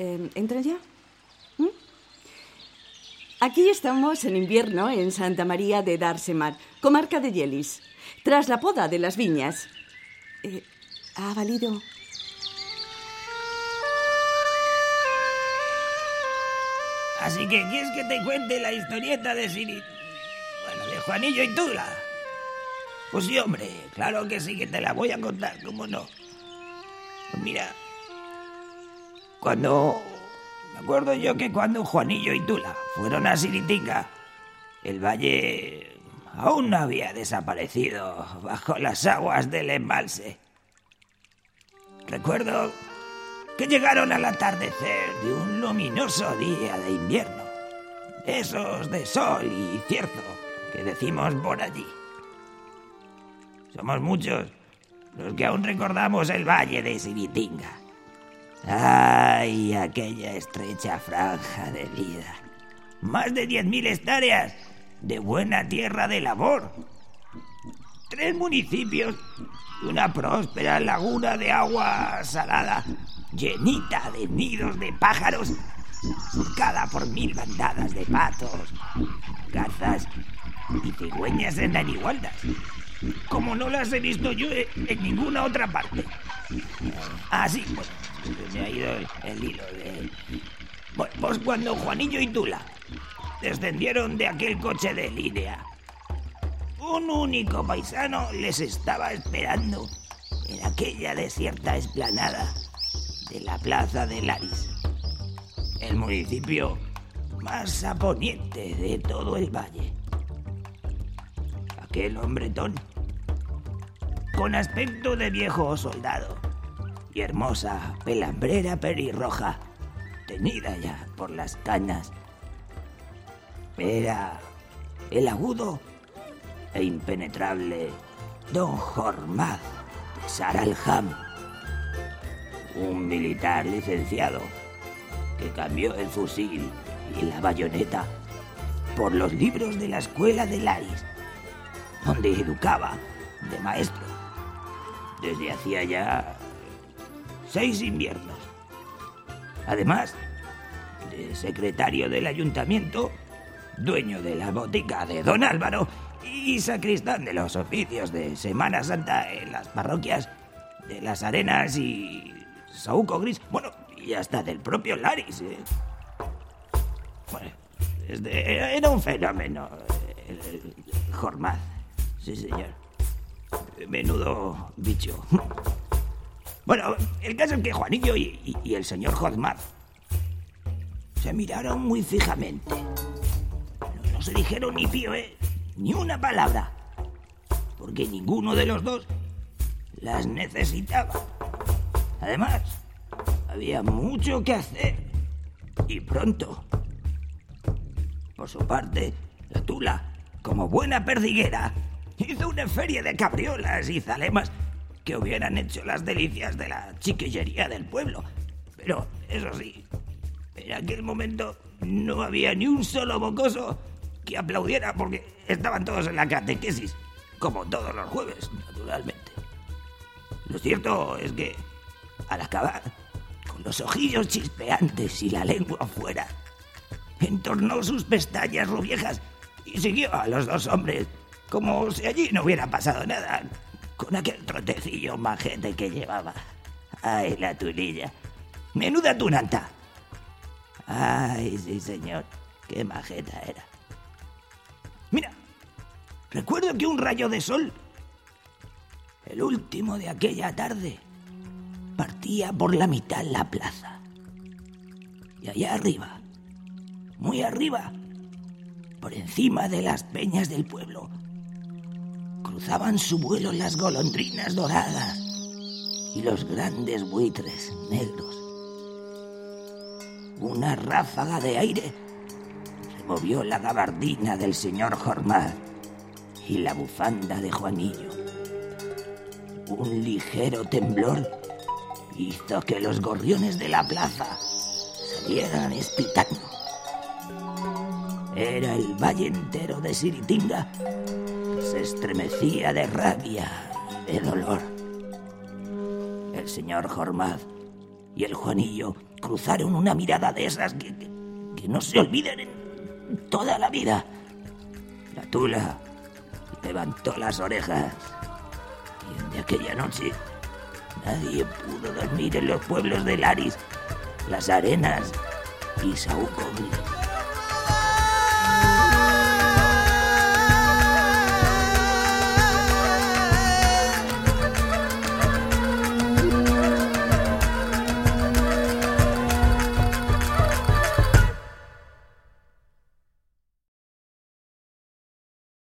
Eh, ¿Entran ya? ¿Mm? Aquí estamos en invierno en Santa María de Darsemar, comarca de Yelis, tras la poda de las viñas. Eh, ¿Ha valido? Así que ¿quieres que te cuente la historieta de Siri... Bueno, de Juanillo y Tula? Pues sí, hombre, claro que sí que te la voy a contar, ¿cómo no? Pues mira, cuando... Me acuerdo yo que cuando Juanillo y Tula fueron a Siritinga, el valle aún no había desaparecido bajo las aguas del embalse. Recuerdo que llegaron al atardecer de un luminoso día de invierno, esos de sol y cierzo que decimos por allí. Somos muchos los que aún recordamos el valle de Siritinga. ¡Ay, aquella estrecha franja de vida! Más de 10.000 hectáreas de buena tierra de labor. Tres municipios y una próspera laguna de agua salada, llenita de nidos de pájaros, surcada por mil bandadas de patos, garzas y cigüeñas en igualdad como no las he visto yo en ninguna otra parte. Ah, sí, pues me ha ido el, hilo de... Pues cuando Juanillo y Tula descendieron de aquel coche de línea, un único paisano les estaba esperando en aquella desierta esplanada de la plaza de Laris, el municipio más aponiente de todo el valle. Aquel hombretón con aspecto de viejo soldado y hermosa pelambrera perirroja, tenida ya por las canas. Era el agudo e impenetrable Don Hormaz de Saraljam, un militar licenciado que cambió el fusil y la bayoneta por los libros de la escuela de Laris, donde educaba de maestro desde hacía ya seis inviernos. Además de secretario del ayuntamiento, dueño de la botica de don Álvaro y sacristán de los oficios de Semana Santa en las parroquias de Las Arenas y Sauco Gris, bueno, y hasta del propio Laris. ¿eh? Bueno, era un fenómeno, el, el Jormaz, sí señor. Menudo bicho. Bueno, el caso es que Juanillo y, el señor Hotmar se miraron muy fijamente. No, se dijeron ni pío, ¿eh? Ni una palabra. Porque ninguno de los dos las necesitaba. Además, había mucho que hacer. Y pronto. Por su parte, la tula, como buena perdiguera, hizo una feria de cabriolas y zalemas que hubieran hecho las delicias de la chiquillería del pueblo. Pero, eso sí, en aquel momento no había ni un solo bocoso que aplaudiera porque estaban todos en la catequesis, como todos los jueves, naturalmente. Lo cierto es que, al acabar, con los ojillos chispeantes y la lengua afuera, entornó sus pestañas rubiejas y siguió a los dos hombres como si allí no hubiera pasado nada, con aquel trotecillo majete que llevaba. Ay, la tulilla. Menuda tunanta. Ay, sí, señor. Qué majeta era. Mira, recuerdo que un rayo de sol, el último de aquella tarde, partía por la mitad la plaza. Y allá arriba, muy arriba, por encima de las peñas del pueblo, cruzaban su vuelo las golondrinas doradas y los grandes buitres negros. Una ráfaga de aire removió la gabardina del señor Jormad y la bufanda de Juanillo. Un ligero temblor hizo que los gorriones de la plaza salieran espitando. Era el valle entero de Siritinga se estremecía de rabia y de dolor. El señor Jormaz y el Juanillo cruzaron una mirada de esas que, no se olviden en toda la vida. La tula levantó las orejas y en aquella noche nadie pudo dormir en los pueblos de Laris, las arenas y Saúco